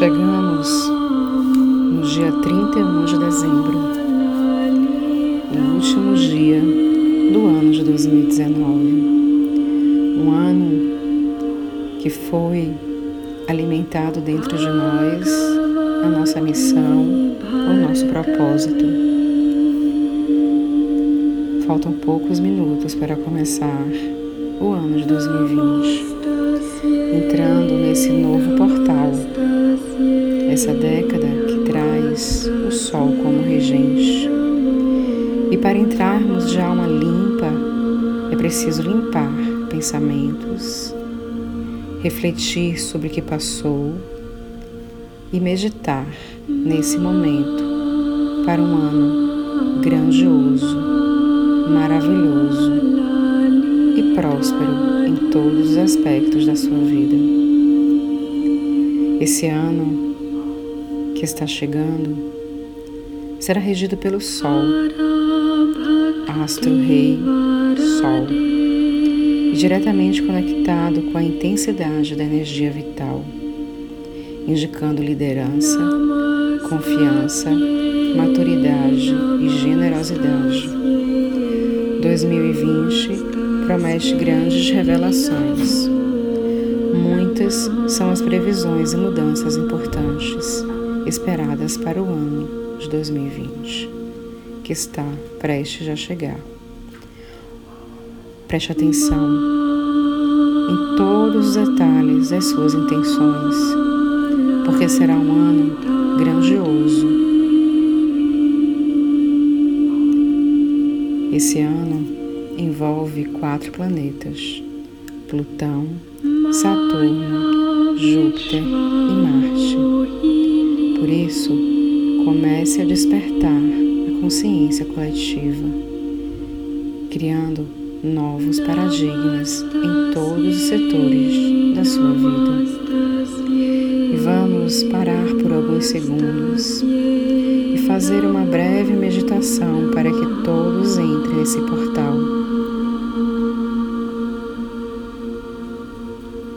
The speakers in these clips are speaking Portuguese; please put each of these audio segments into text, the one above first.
Chegamos no dia 31 de dezembro, o último dia do ano de 2019. Um ano que foi alimentado dentro de nós a nossa missão, o nosso propósito. Faltam poucos minutos para começar o ano de 2020, entrando nesse novo portal essa década que traz o Sol como regente. E para entrarmos de alma limpa, é preciso limpar pensamentos, refletir sobre o que passou e meditar nesse momento para um ano grandioso, maravilhoso e próspero em todos os aspectos da sua vida. Esse ano que está chegando será regido pelo Sol, astro rei Sol, e diretamente conectado com a intensidade da energia vital, indicando liderança, confiança, maturidade e generosidade. 2020 promete grandes revelações. Muitas são as previsões e mudanças importantes esperadas para o ano de 2020, que está prestes a chegar. Preste atenção em todos os detalhes das suas intenções, porque será um ano grandioso. Esse ano envolve quatro planetas: Plutão, Saturno, Júpiter e Marte. Por isso, comece a despertar a consciência coletiva, criando novos paradigmas em todos os setores da sua vida. E vamos parar por alguns segundos e fazer uma breve meditação para que todos entrem nesse portal.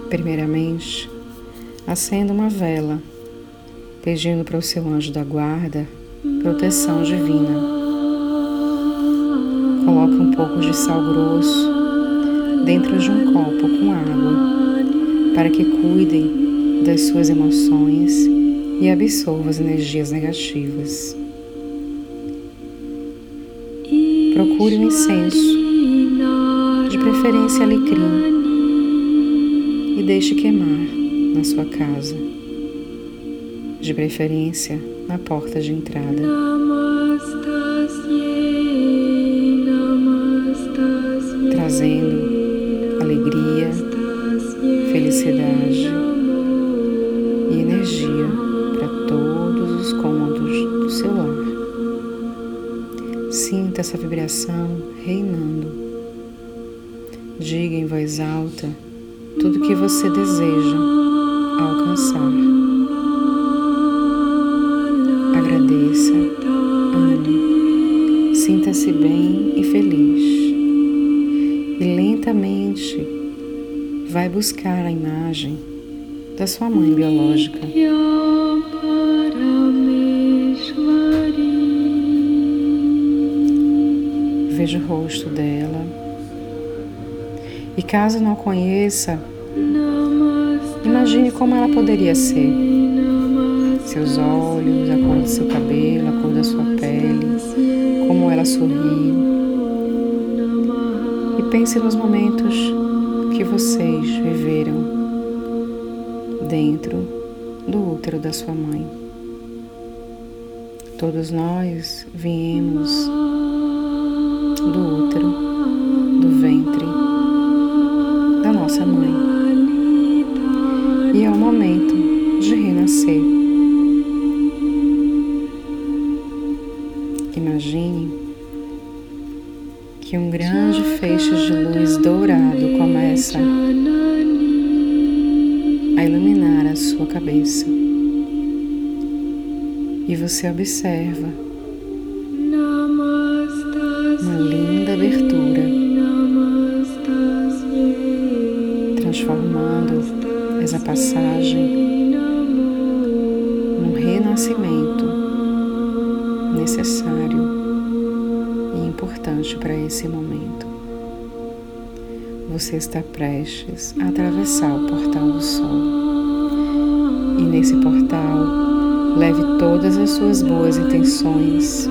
Primeiramente, acenda uma vela pedindo para o seu anjo da guarda proteção divina. Coloque um pouco de sal grosso dentro de um copo com água para que cuidem das suas emoções e absorva as energias negativas. Procure um incenso, de preferência alecrim, e deixe queimar na sua casa de preferência na porta de entrada. Trazendo alegria, felicidade e energia para todos os cômodos do seu lar. Sinta essa vibração reinando. Diga em voz alta tudo que você deseja alcançar. Sinta-se bem e feliz. E lentamente vai buscar a imagem da sua mãe biológica. Veja o rosto dela. E caso não conheça, imagine como ela poderia ser. Seus olhos, a cor do seu cabelo, a cor da sua pele como ela sorri. E pense nos momentos que vocês viveram dentro do útero da sua mãe. Todos nós viemos do útero, do ventre da nossa mãe. E é o momento de renascer. Imagine que um grande feixe de luz dourado começa a iluminar a sua cabeça. E você observa necessário e importante para esse momento. Você está prestes a atravessar o portal do Sol. E nesse portal, leve todas as suas boas intenções,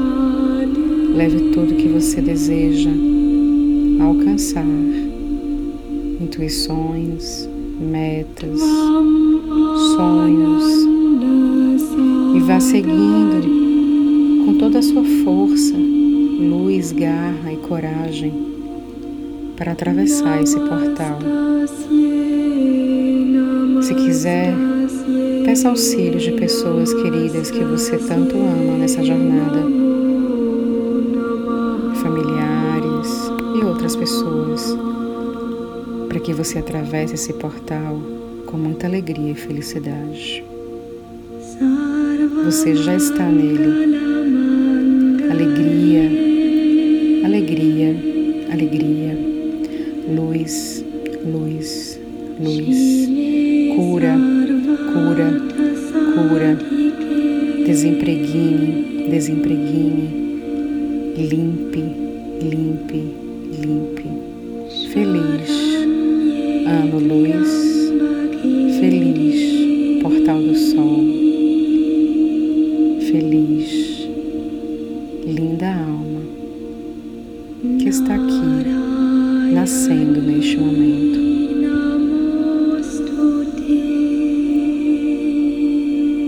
leve tudo que você deseja alcançar, intuições, metas, sonhos, e vá seguindo com toda a sua força, luz, garra e coragem para atravessar esse portal. Se quiser, peça auxílio de pessoas queridas que você tanto ama nessa jornada, familiares e outras pessoas, para que você atravesse esse portal com muita alegria e felicidade. Você já está nele. Alegria, alegria, alegria, luz, luz, luz, cura, cura, cura, desempreguine, desempreguine, limpe, limpe, limpe, feliz, ano luz, feliz, portal do sol, feliz, linda alma que está aqui nascendo neste momento.